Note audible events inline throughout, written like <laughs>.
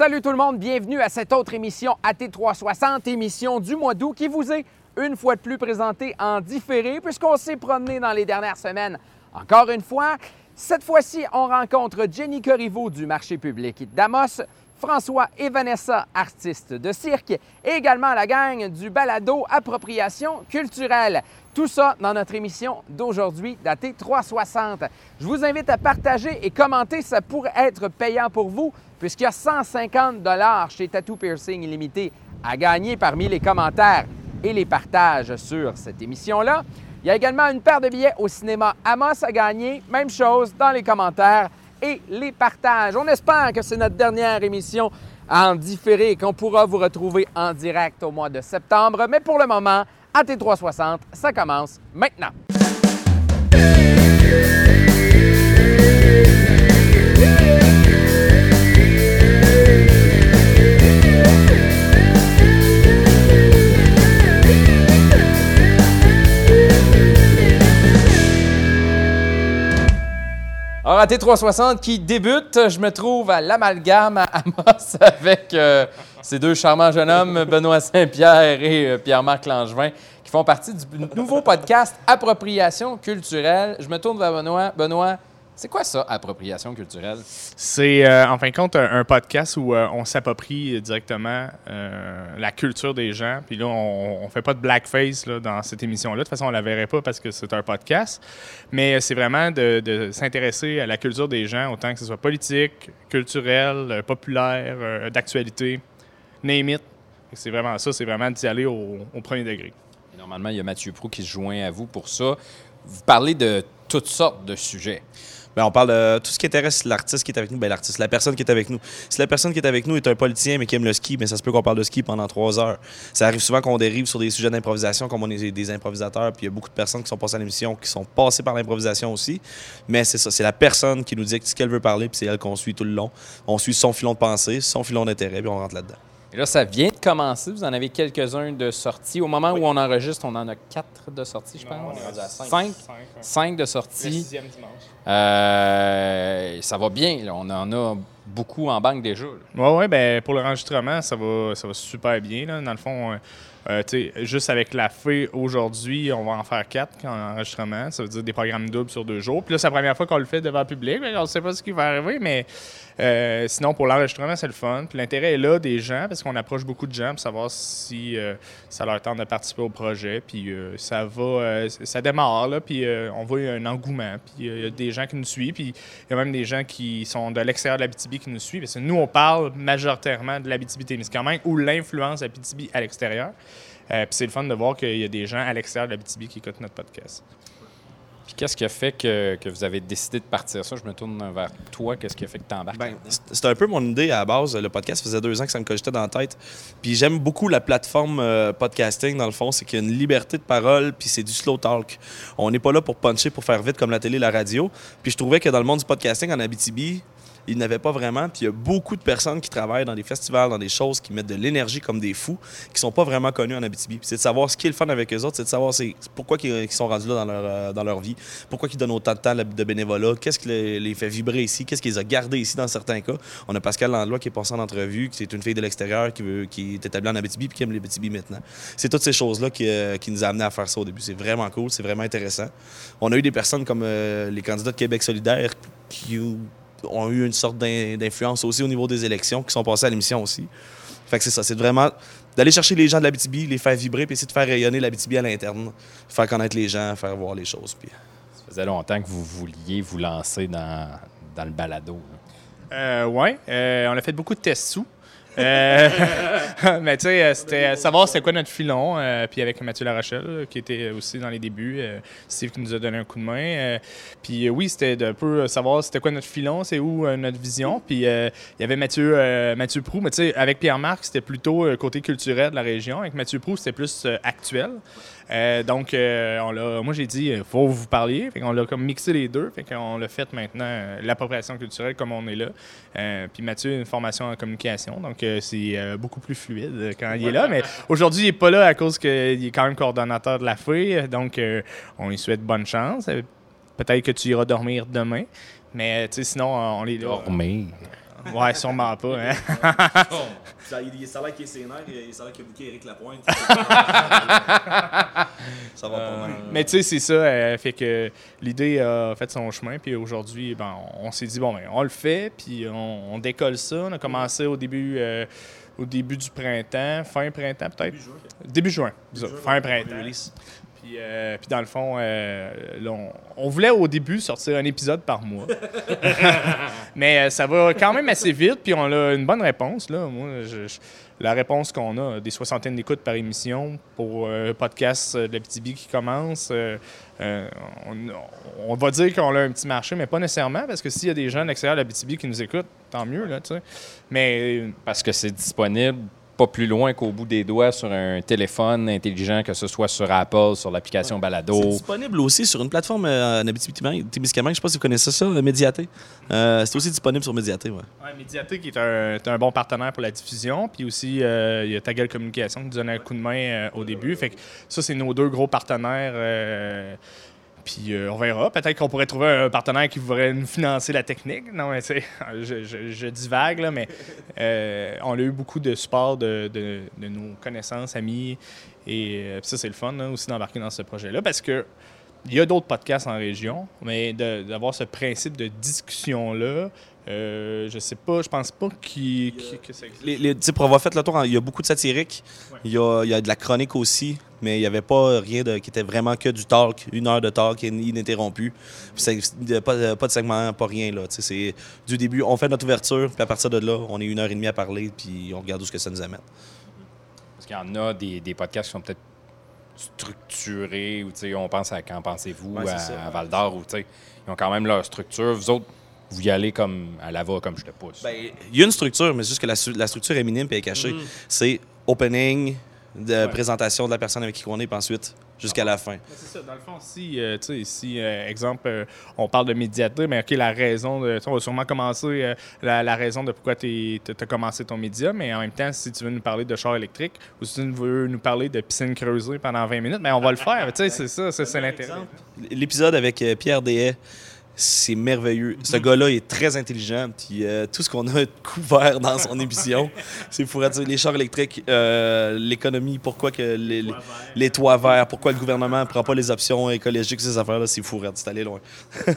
Salut tout le monde, bienvenue à cette autre émission AT360, émission du mois d'août qui vous est une fois de plus présentée en différé puisqu'on s'est promené dans les dernières semaines. Encore une fois, cette fois-ci, on rencontre Jenny Corriveau du marché public d'Amos, François et Vanessa, artistes de cirque, et également la gang du balado Appropriation culturelle. Tout ça dans notre émission d'aujourd'hui, datée 360. Je vous invite à partager et commenter, ça pourrait être payant pour vous, puisqu'il y a 150 dollars chez Tattoo Piercing Illimité à gagner parmi les commentaires et les partages sur cette émission-là. Il y a également une paire de billets au cinéma Amos à gagner. Même chose dans les commentaires et les partages. On espère que c'est notre dernière émission en différé et qu'on pourra vous retrouver en direct au mois de septembre. Mais pour le moment, AT360, ça commence maintenant. Alors, AT360 qui débute, je me trouve à l'amalgame à Amos <laughs> avec euh, ces deux charmants jeunes hommes, Benoît Saint-Pierre et euh, Pierre-Marc Langevin, qui font partie du nouveau podcast Appropriation culturelle. Je me tourne vers Benoît. Benoît, c'est quoi ça, appropriation culturelle? C'est, euh, en fin de compte, un, un podcast où euh, on s'approprie directement euh, la culture des gens. Puis là, on, on fait pas de blackface là, dans cette émission-là. De toute façon, on la verrait pas parce que c'est un podcast. Mais c'est vraiment de, de s'intéresser à la culture des gens, autant que ce soit politique, culturel, euh, populaire, d'actualité, name it. C'est vraiment ça, c'est vraiment d'y aller au, au premier degré. Et normalement, il y a Mathieu Prou qui se joint à vous pour ça. Vous parlez de toutes sortes de sujets. Ben, on parle de tout ce qui intéresse l'artiste qui est avec nous. Ben, l'artiste, la personne qui est avec nous. Si la personne qui est avec nous est un politicien mais qui aime le ski, ben, ça se peut qu'on parle de ski pendant trois heures. Ça arrive souvent qu'on dérive sur des sujets d'improvisation, comme on est des improvisateurs, puis il y a beaucoup de personnes qui sont passées à l'émission qui sont passées par l'improvisation aussi. Mais c'est ça, c'est la personne qui nous dit ce qu'elle veut parler, puis c'est elle qu'on suit tout le long. On suit son filon de pensée, son filon d'intérêt, puis on rentre là-dedans. Et là, ça vient de commencer. Vous en avez quelques-uns de sorties. Au moment où on enregistre, on en a quatre de sorties, je pense. Cinq. Cinq? De sorties. dimanche. Euh, ça va bien. là. On en a beaucoup en banque déjà. Oui, ouais, ben, pour l'enregistrement, ça va, ça va super bien. Là. Dans le fond, euh, juste avec la fée aujourd'hui, on va en faire quatre en enregistrement. Ça veut dire des programmes doubles sur deux jours. Puis là, c'est la première fois qu'on le fait devant le public. On ne sait pas ce qui va arriver, mais euh, sinon, pour l'enregistrement, c'est le fun. Puis l'intérêt est là des gens parce qu'on approche beaucoup de gens pour savoir si euh, ça leur tente de participer au projet. Puis ça va, ça démarre, là, puis on voit un engouement. Puis il y a des gens qui nous suivent. Puis il y a même des gens qui sont de l'extérieur de l'Abitibi qui nous suivent. Parce que nous, on parle majoritairement de l'Abitibi-Témiscamingue ou l'influence Abitibi à l'extérieur. Euh, puis c'est le fun de voir qu'il y a des gens à l'extérieur de l'Abitibi qui écoutent notre podcast. Puis qu'est-ce qui a fait que, que vous avez décidé de partir ça? Je me tourne vers toi. Qu'est-ce qui a fait que tu embarques? Ben, c'était un peu mon idée à la base. Le podcast faisait deux ans que ça me cogitait dans la tête. Puis j'aime beaucoup la plateforme euh, podcasting, dans le fond. C'est qu'il y a une liberté de parole, puis c'est du slow talk. On n'est pas là pour puncher, pour faire vite comme la télé, la radio. Puis je trouvais que dans le monde du podcasting en Abitibi, il n'avait pas vraiment. Puis il y a beaucoup de personnes qui travaillent dans des festivals, dans des choses, qui mettent de l'énergie comme des fous, qui sont pas vraiment connus en Abitibi. C'est de savoir ce qui est le fun avec eux autres, c'est de savoir pourquoi ils, sont rendus là dans leur, euh, vie, pourquoi ils donnent autant de temps de bénévolat, qu'est-ce qui les, les fait vibrer ici, qu'est-ce qui les a gardés ici dans certains cas. On a Pascal Landlois qui est passé en entrevue, qui est une fille de l'extérieur qui, qui est établie en Abitibi puis qui aime l'Abitibi maintenant. C'est toutes ces choses-là qui, euh, nous a à faire ça au début. C'est vraiment cool, c'est vraiment intéressant. On a eu des personnes comme euh, les candidats de Québec solidaire qui ont eu une sorte d'in- d'influence aussi au niveau des élections, qui sont passés à l'émission aussi. Fait que c'est ça, c'est vraiment d'aller chercher les gens de l'Abitibi, les faire vibrer, puis essayer de faire rayonner l'Abitibi à l'interne, faire connaître les gens, faire voir les choses. Puis... Ça faisait longtemps que vous vouliez vous lancer dans, dans le balado. là. Euh, ouais, euh, on a fait beaucoup de tests sous. Euh, <laughs> mais tu sais, euh, c'était savoir c'était quoi notre filon. euh, puis avec Mathieu Larochelle, euh, qui était aussi dans les débuts, euh, Steve qui nous a donné un coup de main. euh, puis euh, oui, c'était de peu euh, savoir c'était quoi notre filon, c'est où euh, notre vision. Puis euh, il y avait Mathieu, euh, Mathieu Prou, mais tu sais, avec Pierre-Marc, c'était plutôt euh, côté culturel de la région. Avec Mathieu Prou, c'était plus euh, actuel. Euh, donc, euh, on l'a, moi, j'ai dit, il faut vous parler. Fait qu'on l'a comme mixé les deux. Fait qu'on l'a fait maintenant, euh, l'appropriation culturelle, comme on est là. Euh, puis Mathieu a une formation en communication. Donc, euh, c'est euh, beaucoup plus fluide euh, quand il est là. Mais aujourd'hui, il n'est pas là à cause qu'il est quand même coordonnateur de la FEI. Donc, euh, on lui souhaite bonne chance. Euh, Peut-être que tu iras dormir demain. Mais, sinon, euh, on là. Dormir. Ouais, sûrement pas. Hein? <laughs> Ça, il, ça a l'air qu'il est sénère, il ça a l'air qu'il a bouqué Eric Lapointe. <laughs> ça va pas mal. Mais tu sais, c'est ça. euh, fait que l'idée a fait son chemin. Puis aujourd'hui, ben, on, on s'est dit, bon, ben, on le fait. Puis on, on décolle ça. On a commencé au début, euh, au début du printemps, fin printemps peut-être. Début juin. ça, fin printemps. Puis, euh, puis dans le fond, euh, là, on, on voulait au début sortir un épisode par mois. <laughs> Mais euh, ça va quand même assez vite, puis on a une bonne réponse. Là. Moi, je- je- la réponse qu'on a, des soixantaines d'écoutes par émission pour un podcast de la PTB qui commence, euh, euh, on, on va dire qu'on a un petit marché, mais pas nécessairement, parce que s'il y a des gens de l'extérieur de la PTB qui nous écoutent, tant mieux. Là, tu sais. mais Parce que c'est disponible pas plus loin qu'au bout des doigts sur un téléphone intelligent, que ce soit sur Apple, sur l'application C'est Balado. disponible aussi sur une plateforme euh, en Abitibi-Témiscamingue. Je sais pas si vous connaissez ça, euh, Mediaté. Euh, c'est aussi disponible sur Mediaté, ouais. Ouais, Médiaté qui est un, est un bon partenaire pour la diffusion. Puis aussi, euh, il y a Ta Gueule Communication qui nous donne un coup de main euh, au début. Fait que ça, c'est nos deux gros partenaires. Puis euh, on verra. Peut-être qu'on pourrait trouver un partenaire qui voudrait nous financer la technique. Non, mais c'est, <laughs> je, je, je là, mais euh, on a eu beaucoup de support de, de- nos connaissances, amis. Et euh, ça, c'est le fun aussi d'embarquer dans ce projet-là parce que il y a d'autres podcasts en région, mais d'avoir ce principe de discussion-là, euh, je sais pas, je pense pas qu'il- qu'il- que ça existe. Les, les- tu sais, pour avoir fait le tour, il y a beaucoup de satirique. Il y, a, il y a de la chronique aussi, mais il n'y avait pas rien de, qui était vraiment que du talk, une heure de talk in- ininterrompu. Puis c'est- il y a pas, pas de segment, pas rien. Là, c'est du début, on fait notre ouverture, puis à partir de là, on est une heure et demie à parler, puis on regarde où ce que ça nous amène. Parce qu'il y en a des, des podcasts qui sont peut-être structurés, ou tu sais, on pense à Qu'en pensez-vous? Ouais, à, ça. à Val d'Or, ou tu sais, ils ont quand même leur structure. Vous autres, vous y allez comme à la va, comme je te pousse. Ben, il y a une structure, mais c'est juste que la, la structure est minime et est cachée. C'est opening, de présentation de la personne avec qui on est, puis ensuite jusqu'à la fin. Mais C'est ça, dans le fond, si, euh, tu sais, si euh, exemple, euh, on parle de médiateur, mais OK, la raison, de, on va sûrement commencer euh, la, la raison de pourquoi tu as commencé ton média, mais en même temps, si tu veux nous parler de char électrique ou si tu veux nous parler de piscine creusée pendant 20 minutes, ben on va le faire. Tu sais, c'est ça, c'est l'intérêt. L'épisode avec euh, Pierre Dehaye, c'est merveilleux. Ce gars-là est très intelligent. Puis euh, tout ce qu'on a <laughs> couvert dans son <laughs> émission, c'est pour dire les chars électriques, euh, l'économie, pourquoi que les, les- les toits verts, pourquoi le gouvernement ne prend pas les options écologiques, ces affaires-là, c'est fou, c'est allé loin. <laughs>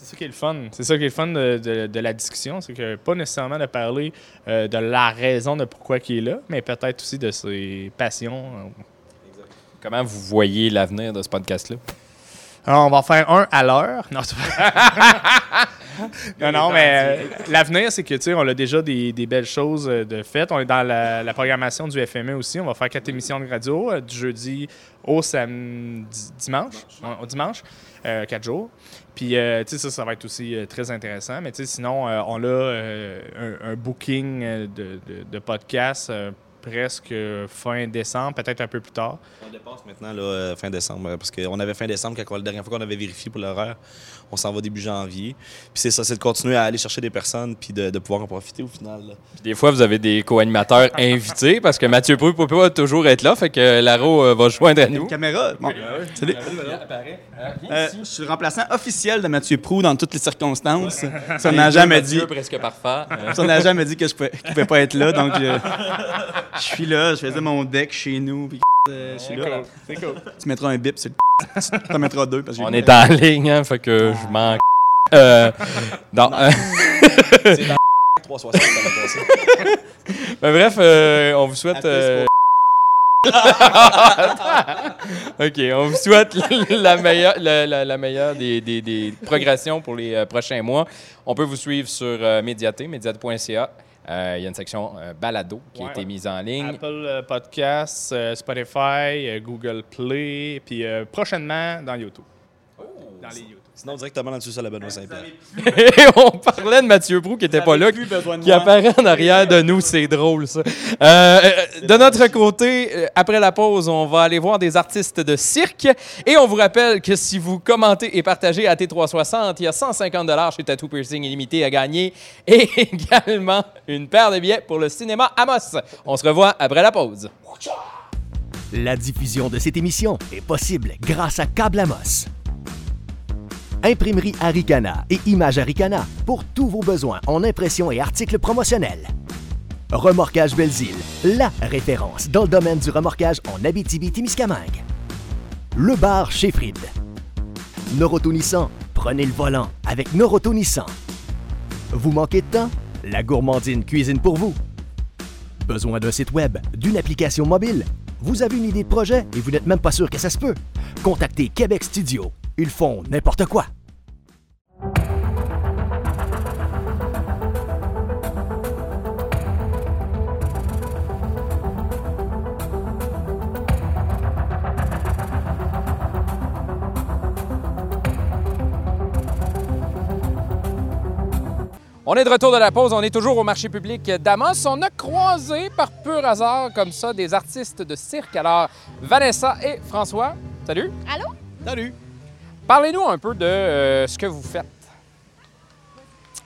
C'est ça qui est le fun. C'est ça qui est le fun de, de- de la discussion, c'est que pas nécessairement de parler euh, de la raison de pourquoi il est là, mais peut-être aussi de ses passions. Comment vous voyez l'avenir de ce podcast-là? Alors, on va en faire un à l'heure. Non, <laughs> non, non, mais euh, l'avenir, c'est que, tu sais, on a déjà des, des belles choses euh, de faites. On est dans la, la programmation du FME aussi. On va faire quatre émissions de radio, euh, du jeudi au samedi, dimanche, au dimanche, euh, quatre jours. Puis, euh, tu sais, ça, ça va être aussi euh, très intéressant. Mais, tu sais, sinon, euh, on a euh, un, un booking de, de, de podcast euh, presque fin décembre, peut-être un peu plus tard. On dépasse maintenant, euh, fin décembre, parce qu'on avait fin décembre, la dernière fois qu'on avait vérifié pour l'horaire, on s'en va début janvier. Puis c'est ça, c'est de continuer à aller chercher des personnes, puis de, de pouvoir en profiter au final. là. Puis des fois, vous avez des co-animateurs <laughs> invités parce que Mathieu Prou ne peut pas toujours être là, fait que Laro euh, va joindre à nous. Caméra. Bon. Salut. Euh, je suis le remplaçant officiel de Mathieu Prou dans toutes les circonstances. Ça n'a jamais dit. presque parfait. Euh, <laughs> Ça n'a jamais dit que je pouvais, qu'il pouvait pas être là, donc je, <laughs> je suis là. Je faisais mon deck chez nous. Puis, euh. C'est cool. Tu mettras un bip sur le. <laughs> Tu en mettras deux parce que j'ai on est en ligne, hein, fait que je m'en. Euh, non, <laughs> euh, 360, ça va passer. <laughs> ben bref, euh, on vous souhaite. euh, OK, on vous souhaite la meilleure, la, la- la meilleure des, des- des progressions pour les euh, prochains mois. On peut vous suivre sur euh, Médiaté, médiaté.ca. Euh, Il y a une section euh, balado qui a été mise en ligne. Apple euh, Podcasts, euh, Spotify, euh, Google Play, puis euh, prochainement dans YouTube. Dans les YouTube. Sinon, directement dans le sous-sol à Benoît Saint-Pierre. Et <laughs> on parlait de Mathieu Brou qui n'était pas là, qui apparaît en arrière de nous. C'est drôle, ça. Euh, euh, de notre côté, euh, après la pause, on va aller voir des artistes de cirque. Et on vous rappelle que si vous commentez et partagez à T360, il y a 150 chez Tattoo Piercing Illimité à gagner. Et <laughs> également une paire de billets pour le cinéma Amos. On se revoit après la pause. La diffusion de cette émission est possible grâce à Câble Amos. Imprimerie Aricana et Image Aricana pour tous vos besoins en impression et articles promotionnels. Remorquage Belzile, la référence dans le domaine du remorquage en Abitibi-Témiscamingue. Le bar chez Fried. Prenez le volant avec Noroto. Vous manquez de temps? La gourmandine cuisine pour vous. Besoin d'un site web, d'une application mobile? Vous avez une idée de projet et vous n'êtes même pas sûr que ça se peut? Contactez Québec Studio. Ils font n'importe quoi. On est de retour de la pause, on est toujours au marché public d'Amos. On a croisé par pur hasard comme ça des artistes de cirque. Alors, Vanessa et François, salut. Allô? Salut! Parlez-nous un peu de euh, ce que vous faites.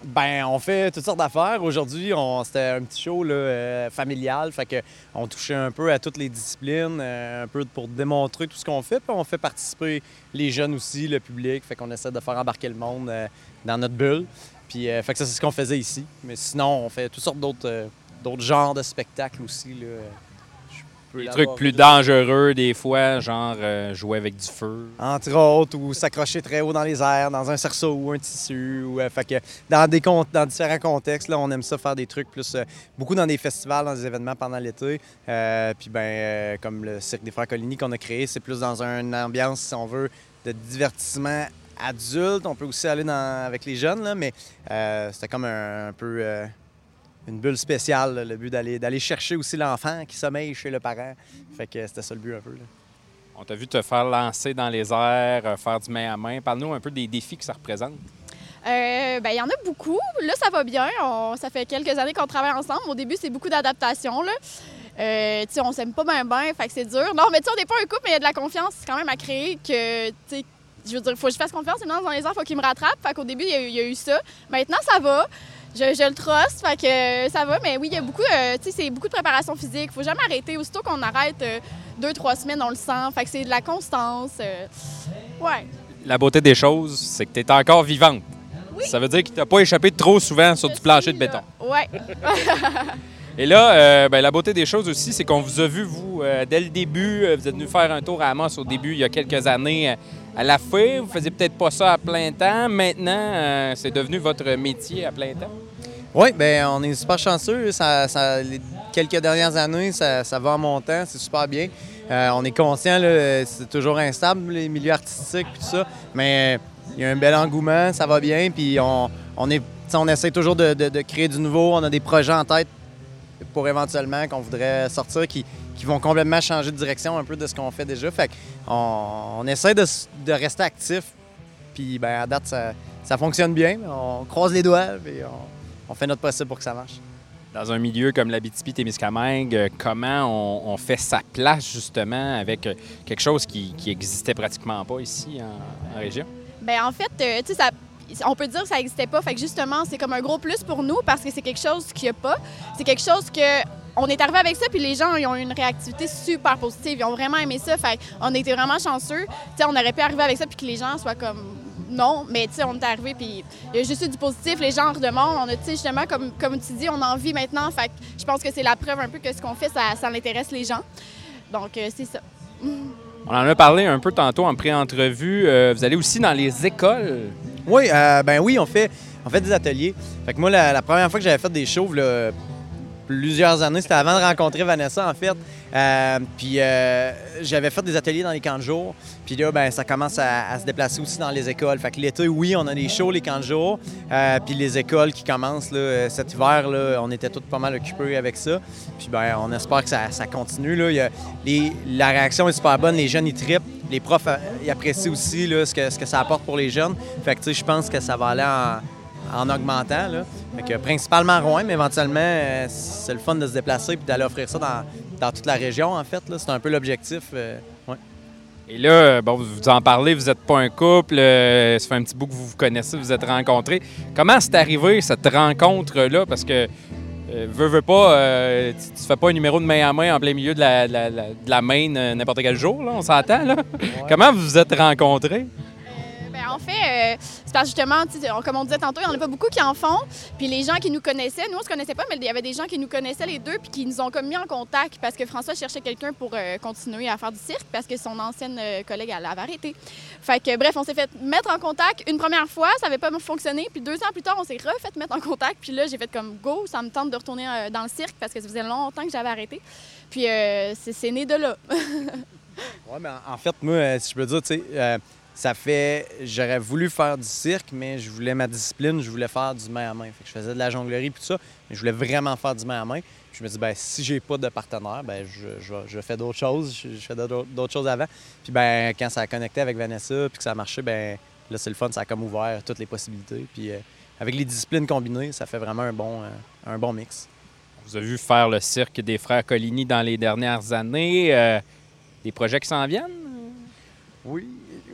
Ben, on fait toutes sortes d'affaires. Aujourd'hui, c'était un petit show euh, familial, fait que on touchait un peu à toutes les disciplines, euh, un peu pour démontrer tout ce qu'on fait. Puis on fait participer les jeunes aussi, le public, fait qu'on essaie de faire embarquer le monde dans notre bulle. Puis, fait que ça, c'est ce qu'on faisait ici. Mais sinon, on fait toutes sortes d'autres genres de spectacles aussi. Des trucs plus dangereux des fois, genre euh, jouer avec du feu. Entre autres, ou s'accrocher très haut dans les airs, dans un cerceau ou un tissu. Ou, euh, fait que dans, des con- dans différents contextes, là, on aime ça faire des trucs plus. euh, beaucoup dans des festivals, dans des événements pendant l'été. Euh, puis, ben, euh, comme le Cirque des Frères Coligny qu'on a créé, c'est plus dans une ambiance, si on veut, de divertissement adulte. On peut aussi aller dans- avec les jeunes, là, mais euh, c'était comme un, un peu. Une bulle spéciale, là, le but d'aller d'aller chercher aussi l'enfant qui sommeille chez le parent. Fait que c'était ça le but un peu. là. On t'a vu te faire lancer dans les airs, euh, faire du main à main. Parle-nous un peu des défis que ça représente. Euh, ben, il y en a beaucoup. Là, ça va bien. On- ça fait quelques années qu'on travaille ensemble. Au début, c'est beaucoup d'adaptation. Là. Euh, tu sais, on s'aime pas bien, bien, fait que c'est dur. Non, mais tu sais, on n'est pas un couple, mais il y a de la confiance quand même à créer que, tu sais, je veux dire, faut que je fasse confiance, sinon dans les airs, faut qu'il me rattrape. Fait qu'au début, y, il y a eu ça. Maintenant, ça va. Je, je le trust, fait que euh, ça va. Mais oui, il y a beaucoup, euh, tu sais, c'est beaucoup de préparation physique. Faut jamais arrêter. Aussitôt qu'on arrête, euh, deux, trois semaines, on le sent. Fait que c'est de la constance. ouais. La beauté des choses, c'est que tu es encore vivante. Oui. Ça veut dire que tu n'as pas échappé trop souvent sur Je du plancher de béton. Ouais. <laughs> Et là, euh, ben, la beauté des choses aussi, c'est qu'on vous a vu, vous, euh, dès le début. euh, vous êtes venu faire un tour à Amos au début, il y a quelques années, à la fin. Vous faisiez peut-être pas ça à plein temps. Maintenant, c'est devenu votre métier à plein temps. Oui, ben on est super chanceux. Ça, ça- les quelques dernières années, ça, ça va en montant, c'est super bien. On est conscient, c'est toujours instable, les milieux artistiques tout ça, mais il y a un bel engouement, ça va bien, puis on, on, est, on essaie toujours de créer du nouveau. On a des projets en tête pour éventuellement qu'on voudrait sortir qui, qui vont complètement changer de direction un peu de ce qu'on fait déjà. Fait qu'on on essaie de, de rester actif, puis ben, à date, ça, ça fonctionne bien. On croise les doigts, puis on, on fait notre possible pour que ça marche. Dans un milieu comme l'Abitibi-Témiscamingue, comment on, on fait sa place justement avec euh, quelque chose qui, qui existait pratiquement pas ici en, en région? Ben en fait, euh, tu sais, ça. On peut dire que ça n'existait pas. Fait que justement, c'est comme un gros plus pour nous parce que c'est quelque chose qu'il n'y a pas. C'est quelque chose que. On est arrivé avec ça, puis les gens ils ont eu une réactivité super positive. Ils ont vraiment aimé ça. Fait on était vraiment chanceux. Tu sais, on aurait pu arriver avec ça, puis que les gens soient comme non. Mais tu sais, on est arrivé, puis il y a juste du positif. Les gens en redemandent. On a, tu sais, justement, comme, comme tu dis, on a envie maintenant. Fait je pense que c'est la preuve un peu que ce qu'on fait, ça, ça intéresse les gens. Donc, euh, c'est ça. <laughs> On en a parlé un peu tantôt en pré-entrevue. Euh, vous allez aussi dans les écoles. Oui, euh, ben oui, on fait, on fait des ateliers. Fait que moi, la, première fois que j'avais fait des shows, là, plusieurs années, c'était avant de rencontrer Vanessa, en fait. Euh, puis euh, j'avais fait des ateliers dans les camps de jour. Puis là, ben, ça commence à, se déplacer aussi dans les écoles. Fait que l'été, oui, on a des shows, les camps de jour. Euh, puis les écoles qui commencent là, cet hiver, là, on était tous pas mal occupés avec ça. Puis ben, on espère que ça, continue. Là. La réaction est super bonne. Les jeunes, ils trippent. Les profs, ils apprécient aussi là, ce, que, ce que ça apporte pour les jeunes. Fait que, je pense que ça va aller en, en augmentant. Là. Fait que, principalement Rouen, mais éventuellement, euh, c'est le fun de se déplacer et d'aller offrir ça dans, dans toute la région, en fait. là. C'est un peu l'objectif. euh, ouais. Et là, bon, vous en parlez, vous n'êtes pas un couple, euh, ça fait un petit bout que vous vous connaissez, vous êtes rencontrés. Comment c'est arrivé cette rencontre-là? Parce que, euh, veux, veux pas, tu, tu fais pas un numéro de main à main en plein milieu de la, de la, la- de la main n'importe quel jour, là, on s'entend, là? Comment vous vous êtes rencontrés? Ben, en fait, euh, c'est parce justement, comme on disait tantôt, il n'y en a pas beaucoup qui en font. Puis les gens qui nous connaissaient, nous, on se connaissait pas, mais il y avait des gens qui nous connaissaient les deux, puis qui nous ont comme mis en contact parce que François cherchait quelqu'un pour euh, continuer à faire du cirque parce que son ancienne euh, collègue, elle avait arrêté. Fait que, bref, on s'est fait mettre en contact une première fois, ça n'avait pas fonctionné. Puis deux ans plus tard, on s'est refait mettre en contact. Puis là, j'ai fait comme go, ça me tente de retourner dans le cirque parce que ça faisait longtemps que j'avais arrêté. Puis c'est né de là. <laughs> Oui, mais en fait, moi, si je peux dire, tu sais, ça fait. J'aurais voulu faire du cirque, mais je voulais ma discipline, je voulais faire du main à main. Fait que je faisais de la jonglerie puis tout ça, mais je voulais vraiment faire du main à main. Puis je me dis, ben si j'ai pas de partenaire, ben je, je, je fais d'autres choses, je, je fais d'autres choses avant. Puis ben quand ça a connecté avec Vanessa, puis que ça a marché, ben là, c'est le fun, ça a comme ouvert toutes les possibilités. Puis euh, avec les disciplines combinées, ça fait vraiment un bon, euh, un bon mix. On vous a vu faire le cirque des frères Coligny dans les dernières années. euh, des projets qui s'en viennent? Oui,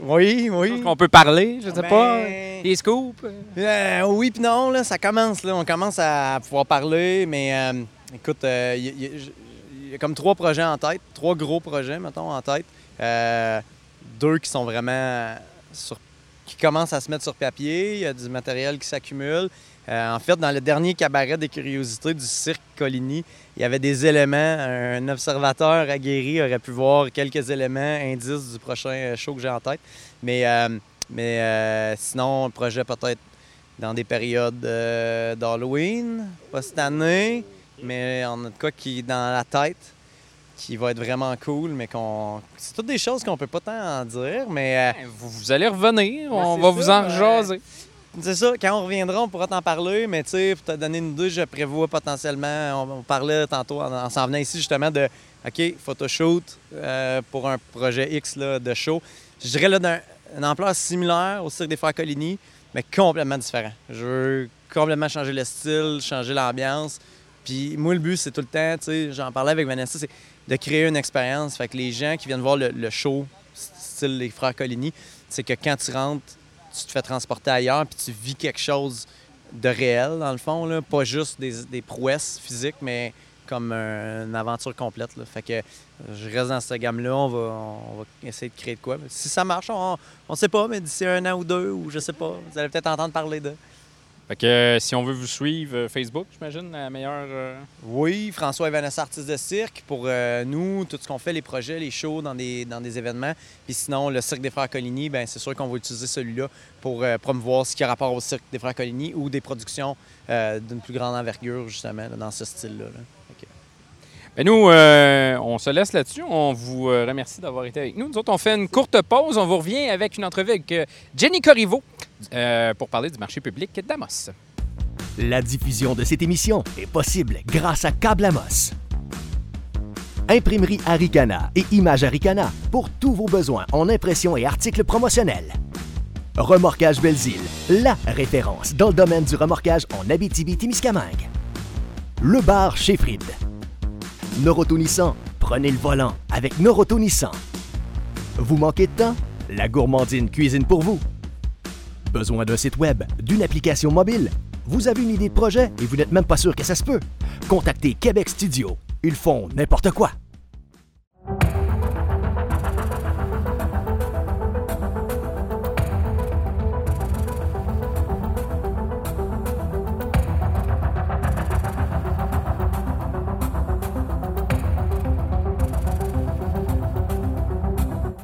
oui, oui. On peut parler, je sais Ben, pas. Des scoops? Euh, oui puis non, là, ça commence. Là, on commence à pouvoir parler, mais euh, écoute, euh, il y, a- il y a- il y a comme trois projets en tête, trois gros projets, mettons, en tête. Euh, deux qui sont vraiment sur- qui commencent à se mettre sur papier. Il y a du matériel qui s'accumule. Euh, en fait, dans le dernier cabaret des curiosités du cirque Coligny, il y avait des éléments. Un observateur aguerri aurait pu voir quelques éléments, indices du prochain euh, show que j'ai en tête. Mais, euh, mais euh, sinon, un projet peut-être dans des périodes euh, d'Halloween, pas cette année, mais on a de quoi qui est dans la tête, qui va être vraiment cool, mais qu'on. C'est toutes des choses qu'on peut pas tant en dire, mais. euh, Vous, vous allez revenir, on c'est va ça, vous en ben, rejaser. C'est ça, quand on reviendra, on pourra t'en parler, mais tu sais, pour te donner une idée, je prévois potentiellement, on, parlait tantôt en, en s'en venant ici justement de, OK, photoshoot euh, pour un projet X là, de show. Je dirais là d'un une ampleur similaire au Cirque des Frères Coligny, mais complètement différent. Je veux complètement changer le style, changer l'ambiance. Puis moi, le but, c'est tout le temps, tu sais, j'en parlais avec Vanessa, c'est de créer une expérience. Fait que les gens qui viennent voir le, le show, style les Frères Coligny, c'est que quand tu rentres, tu te fais transporter ailleurs, puis tu vis quelque chose de réel, dans le fond, là. pas juste des, des prouesses physiques, mais comme un- une aventure complète. Fait que euh, je reste dans cette gamme-là, on va, on va essayer de créer de quoi. Si ça marche, on ne sait pas, mais d'ici un an ou deux, ou je sais pas, vous allez peut-être entendre parler de. Fait que euh, si on veut vous suivre, euh, Facebook, j'imagine, la meilleure. euh, Oui, François et Vanessa, artistes de cirque, pour euh, nous, tout ce qu'on fait, les projets, les shows dans des, dans des événements. Puis sinon, le Cirque des Frères Coligny, ben c'est sûr qu'on va utiliser celui-là pour euh, promouvoir ce qui a rapport au Cirque des Frères Coligny ou des productions euh, d'une plus grande envergure, justement, là, dans ce style-là. là. Ben nous, euh, on se laisse là-dessus. On vous remercie d'avoir été avec nous. Nous autres, on fait une courte pause. On vous revient avec une entrevue avec Jenny Corriveau euh, pour parler du marché public d'Amos. La diffusion de cette émission est possible grâce à Câble Amos. Imprimerie Aricana et Image Aricana pour tous vos besoins en impression et articles promotionnels. Remorquage Belzile, la référence dans le domaine du remorquage en Abitibi-Témiscamingue. Le bar chez Fried. Noroto prenez le volant avec Noroto Nissan. Vous manquez de temps? La gourmandine cuisine pour vous. Besoin d'un site web, d'une application mobile? Vous avez une idée de projet et vous n'êtes même pas sûr que ça se peut? Contactez Québec Studio. Ils font n'importe quoi.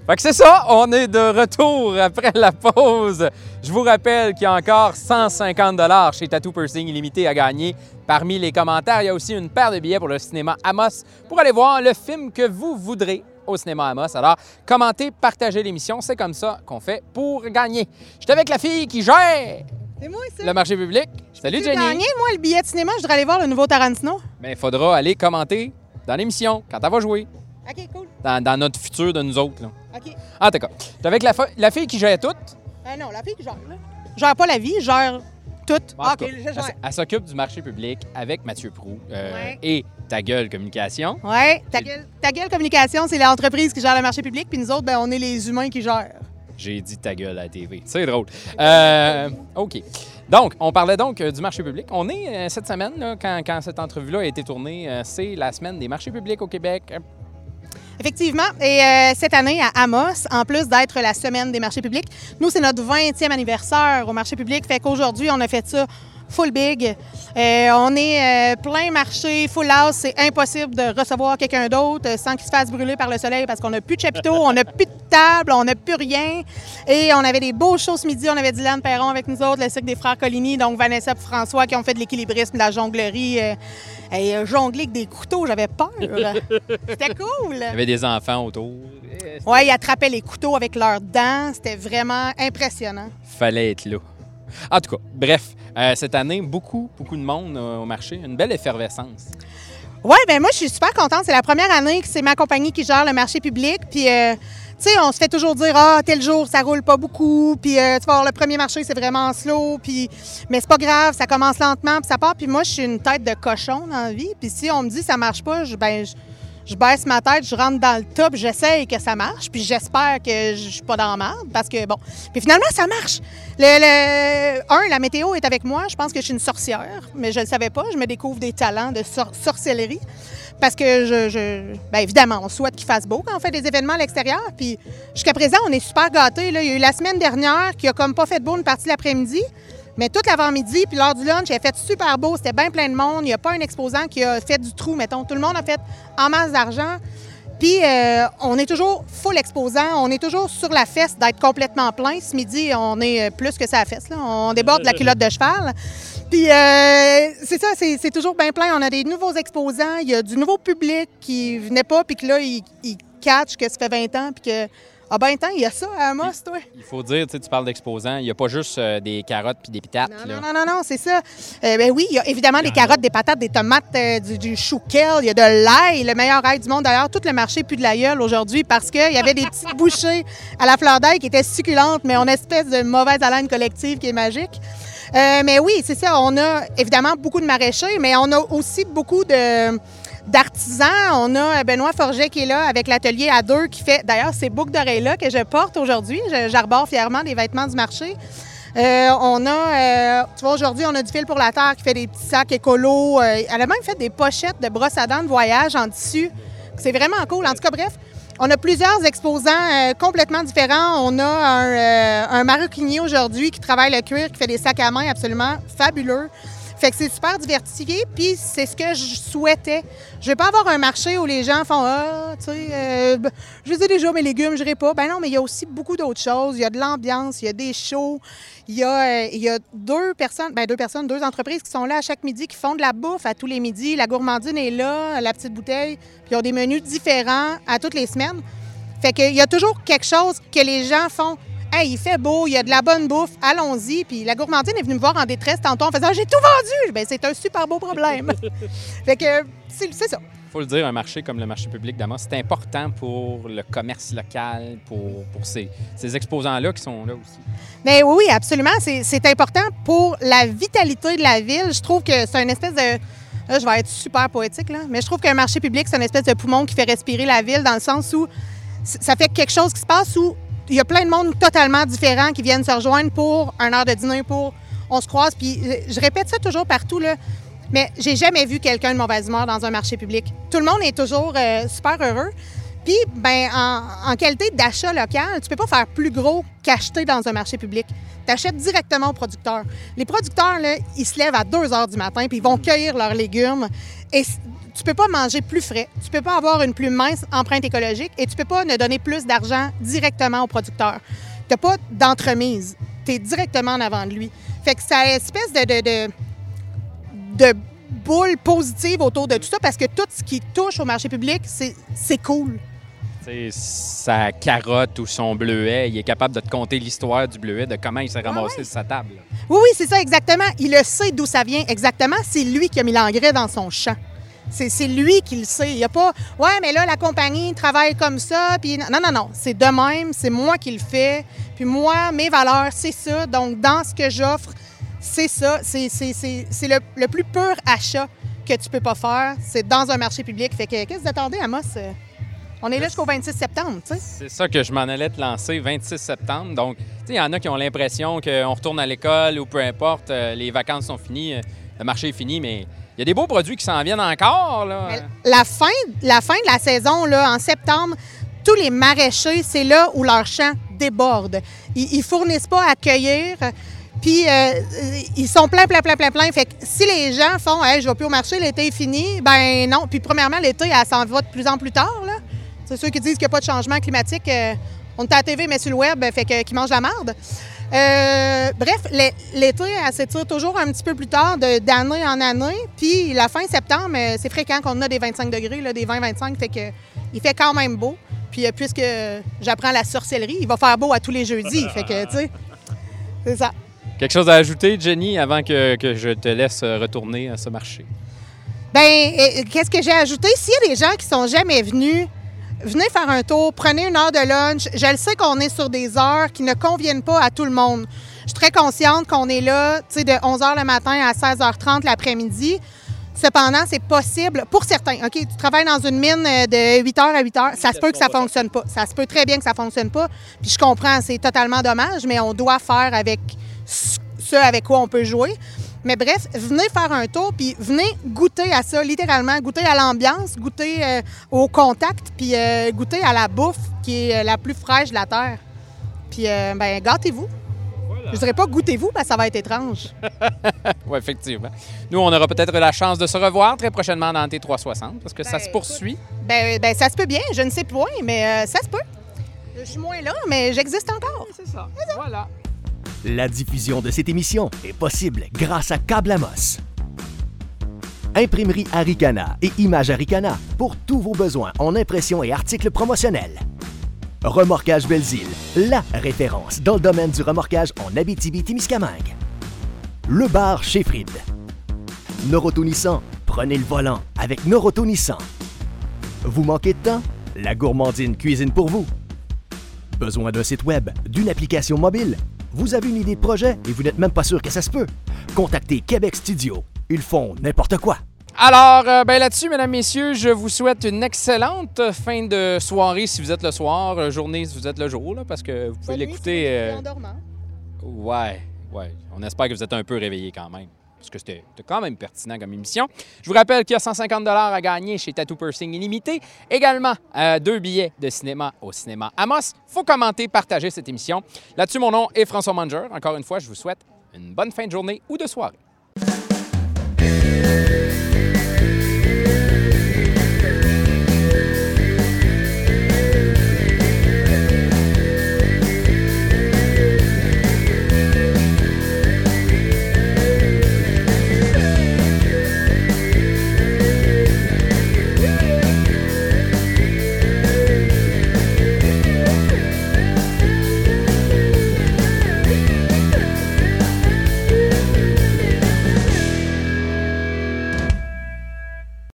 Fait que c'est ça, on est de retour après la pause. Je vous rappelle qu'il y a encore 150 chez Tattoo Pursing Illimité à gagner. Parmi les commentaires, il y a aussi une paire de billets pour le cinéma Amos pour aller voir le film que vous voudrez au cinéma Amos. Alors, commentez, partagez l'émission, c'est comme ça qu'on fait pour gagner. J'étais avec la fille qui gère C'est moi, ça. le marché public. Salut Jenny. gagné, moi, le billet de cinéma, je voudrais aller voir le nouveau Tarantino. Mais il faudra aller commenter dans l'émission quand elle va jouer, OK, cool. Dans, dans notre futur de nous autres. Là. OK. En tout cas, j'étais avec la, fille qui gère tout? Ah non, la fille qui gère, là. Gère pas la vie, je gère tout. En Ah, cas, je elle, s'occupe du marché public avec Mathieu Prou euh, Ouais. et Ta Gueule Communication. Ouais, ta gueule, ta gueule communication, c'est l'entreprise qui gère le marché public, puis nous autres, ben, on est les humains qui gèrent. J'ai dit Ta Gueule à la TV. C'est drôle. Euh, OK. Donc, on parlait donc euh, du marché public. On est euh, cette semaine, là, quand, quand cette entrevue-là a été tournée, euh, c'est la semaine des marchés publics au Québec. Effectivement. Et euh, cette année, à Amos, en plus d'être la semaine des marchés publics, nous, c'est notre 20e anniversaire au marché public. Fait qu'aujourd'hui, on a fait ça full big. Euh, on est euh, plein marché, full house. C'est impossible de recevoir quelqu'un d'autre euh, sans qu'il se fasse brûler par le soleil parce qu'on n'a plus de chapiteaux, on n'a plus de table, on n'a plus rien. Et on avait des beaux shows ce midi. On avait Dylan Perron avec nous autres, le cirque des frères Coligny, donc Vanessa et François qui ont fait de l'équilibrisme, de la jonglerie. euh, et jongler avec des couteaux, j'avais peur. <laughs> C'était cool. Il y avait des enfants autour. Oui, ils attrapaient les couteaux avec leurs dents. C'était vraiment impressionnant. Fallait être là. En tout cas, bref, cette année, beaucoup, beaucoup de monde euh, au marché. Une belle effervescence. Oui, ben moi, je suis super contente. C'est la première année que c'est ma compagnie qui gère le marché public. Puis, euh, tu sais, on se fait toujours dire, ah, tel jour, ça roule pas beaucoup. Puis, euh, tu vas voir, le premier marché, c'est vraiment slow. Puis, mais c'est pas grave, ça commence lentement, puis ça part. Puis, moi, je suis une tête de cochon dans la vie. Puis, si on me dit ça marche pas, je, ben, je, je baisse ma tête, je rentre dans le top, j'essaye que ça marche. Puis, j'espère que je suis pas dans la merde. Parce que, bon. Puis, finalement, ça marche. Le, le- un, la météo est avec moi. Je pense que je suis une sorcière, mais je ne le savais pas. Je me découvre des talents de sor- sorcellerie. Parce que, je, je- bien évidemment, on souhaite qu'il fasse beau quand on fait des événements à l'extérieur. Puis jusqu'à présent, on est super gâtés. là. Il y a eu la semaine dernière qui a comme pas fait de beau une partie de l'après-midi. Mais toute l'avant-midi, puis l'heure du lunch, il a fait super beau. C'était bien plein de monde. Il n'y a pas un exposant qui a fait du trou, mettons. Tout le monde a fait en masse d'argent. Puis euh, on est toujours full exposant, on est toujours sur la fesse d'être complètement plein. Ce midi, on est euh, plus que ça la fesse. là. On déborde de la culotte de cheval. Puis euh, c'est ça, c'est c'est toujours bien plein. On a des nouveaux exposants, il y a du nouveau public qui venait pas, puis que là, il, il catch que ça fait 20 ans, puis que. Ah ben, temps, il y a ça à Amos, toi. Il faut dire, tu sais, tu parles d'exposants, il n'y a pas juste euh, des carottes puis des pitates. Non, non, non, non, c'est ça. Euh, ben oui, il y a évidemment des carottes, des patates, des tomates, euh, du, du chou kale, il y a de l'ail, le meilleur ail du monde. D'ailleurs, tout le marché pue de l'aïeul aujourd'hui parce qu'il y avait des petites bouchées à la fleur d'ail qui étaient succulentes, mais on a une espèce de mauvaise haleine collective qui est magique. Euh, mais oui, c'est ça. On a évidemment beaucoup de maraîchers, mais on a aussi beaucoup de d'artisans. On a Benoît Forget qui est là avec l'atelier à deux qui fait, d'ailleurs, ces boucles d'oreilles-là que je porte aujourd'hui. J'arbore fièrement des vêtements du marché. Euh, on a, euh, tu vois, aujourd'hui, on a du fil pour la terre qui fait des petits sacs écolos. Euh, elle a même fait des pochettes de brosses à dents de voyage en tissu. C'est vraiment cool. En tout cas, bref, on a plusieurs exposants euh, complètement différents. On a un, euh, un maroquinier aujourd'hui qui travaille le cuir, qui fait des sacs à main absolument fabuleux. Fait que c'est super diversifié, puis c'est ce que je souhaitais. Je vais pas avoir un marché où les gens font Ah, tu sais, euh, je dis déjà mes légumes, je pas. Ben non, mais il y a aussi beaucoup d'autres choses. Il y a de l'ambiance, il y a des shows, il y a, euh, il y a deux personnes, ben deux personnes, deux entreprises qui sont là à chaque midi, qui font de la bouffe à tous les midis. La gourmandine est là, la petite bouteille, puis ils ont des menus différents à toutes les semaines. Fait qu'il y a toujours quelque chose que les gens font. Hey, il fait beau, il y a de la bonne bouffe, allons-y. Puis la gourmandine est venue me voir en détresse tantôt en faisant J'ai tout vendu! Ben, c'est un super beau problème. <laughs> fait que c'est ça. faut le dire, un marché comme le marché public d'Amos, c'est important pour le commerce local, pour, pour ces, ces exposants-là qui sont là aussi. Mais oui, absolument. C'est important pour la vitalité de la ville. Je trouve que c'est une espèce de. Là, je vais être super poétique, là. Mais je trouve qu'un marché public, c'est une espèce de poumon qui fait respirer la ville dans le sens où ça fait quelque chose qui se passe où il y a plein de monde totalement différent qui viennent se rejoindre pour un heure de dîner, pour on se croise. Puis euh, je répète ça toujours partout, là. Mais j'ai jamais vu quelqu'un de mauvaise humeur dans un marché public. Tout le monde est toujours euh, super heureux. Puis, ben, en, qualité d'achat local, tu peux pas faire plus gros qu'acheter dans un marché public. Tu achètes directement aux producteurs. Les producteurs, là, ils se lèvent à 2 heures du matin puis ils vont cueillir leurs légumes. Et tu peux pas manger plus frais. Tu peux pas avoir une plus mince empreinte écologique et tu peux pas ne donner plus d'argent directement aux producteurs. Tu pas d'entremise. Tu es directement en avant de lui. Fait que ça a une espèce de, de, de, de boule positive autour de tout ça parce que tout ce qui touche au marché public, c'est cool. Tu sais, sa carotte ou son bleuet, il est capable de te conter l'histoire du bleuet, de comment il s'est ramassé sur sa table. Oui, oui, c'est ça, exactement. Il le sait d'où ça vient exactement. C'est lui qui a mis l'engrais dans son champ. C'est lui qui le sait. Il n'y a pas, ouais, mais là, la compagnie travaille comme ça. Puis non, non, non. C'est de même. C'est moi qui le fais. Puis moi, mes valeurs, c'est ça. Donc, dans ce que j'offre, c'est ça. C'est le, le plus pur achat que tu peux pas faire. C'est dans un marché public. Fait que, qu'est-ce que vous attendez, Amos? On est là jusqu'au 26 septembre, tu sais. C'est ça que je m'en allais te lancer, 26 septembre. Donc, tu sais, il y en a qui ont l'impression qu'on retourne à l'école ou peu importe, euh, les vacances sont finies, euh, le marché est fini, mais Il y a des beaux produits qui s'en viennent encore. Là. La fin, la fin de la saison, là, en septembre, tous les maraîchers, c'est là où leurs champs débordent. Ils, ils fournissent pas à cueillir. Puis euh, ils sont pleins, pleins, pleins, pleins, pleins. Fait que si les gens font Hey, je vais plus au marché, l'été est fini, ben non. Puis premièrement, l'été, elle s'en va de plus en plus tard. C'est ceux qui disent qu'il n'y a pas de changement climatique. euh, on est à TV, mais sur le web, fait que, qu'ils mangent la merde. Euh, bref, l'é- l'été, elle s'étire toujours un petit peu plus tard, d'année en année. Puis la fin septembre, euh, c'est fréquent qu'on a des 25 degrés, là, des 20-25, fait que il fait quand même beau. Puis euh, puisque j'apprends la sorcellerie, il va faire beau à tous les jeudis. fait que, tu sais, c'est ça. Quelque chose à ajouter, Jenny, avant que, que je te laisse retourner à ce marché? Ben, euh, qu'est-ce que j'ai ajouté? S'il y a des gens qui sont jamais venus, venez faire un tour, prenez une heure de lunch. Je le sais qu'on est sur des heures qui ne conviennent pas à tout le monde. Je suis très consciente qu'on est là, tu sais, de 11h le matin à 16h30 l'après-midi. Cependant, c'est possible pour certains. OK, tu travailles dans une mine euh, de 8h à 8h, ça se peut que ça fonctionne pas. Ça se peut très bien que ça fonctionne pas. Puis je comprends, c'est totalement dommage, mais on doit faire avec ce avec quoi on peut jouer. Mais bref, venez faire un tour, puis venez goûter à ça, littéralement, goûter à l'ambiance, goûter euh, au contact, puis euh, goûter à la bouffe qui est euh, la plus fraîche de la terre. Puis, euh, ben, gâtez-vous. Je dirais pas goûtez-vous, que ça va être étrange. <laughs> Oui, effectivement. Nous, on aura peut-être la chance de se revoir très prochainement dans T360 parce que ça Ben, se poursuit. Ben, ben, ça se peut bien, je ne sais point, mais euh, ça se peut. Je suis moins là, mais j'existe encore. C'est ça. Voilà. La diffusion de cette émission est possible grâce à Câble. Imprimerie Aricana et Image Aricana pour tous vos besoins en impression et articles promotionnels. Remorquage Belzile, la référence dans le domaine du remorquage en Abitibi-Témiscamingue. Le bar chez Fried. Noroto Nissan, prenez le volant avec Noroto Nissan. Vous manquez de temps? La gourmandine cuisine pour vous. Besoin d'un site web, d'une application mobile? Vous avez une idée de projet et vous n'êtes même pas sûr que ça se peut? Contactez Québec Studio. Ils font n'importe quoi. Alors, euh, ben là-dessus, mesdames, messieurs, je vous souhaite une excellente fin de soirée si vous êtes le soir, euh, journée si vous êtes le jour, là, parce que vous pouvez l'écouter. euh, Ouais, ouais. On espère que vous êtes un peu réveillés quand même. Parce que c'était quand même pertinent comme émission. Je vous rappelle qu'il y a 150 à gagner chez Tattoo Pursing Illimité. Également, euh, deux billets de cinéma au cinéma Amos. faut commenter, partager cette émission. Là-dessus, mon nom est François Manger. Encore une fois, je vous souhaite une bonne fin de journée ou de soirée.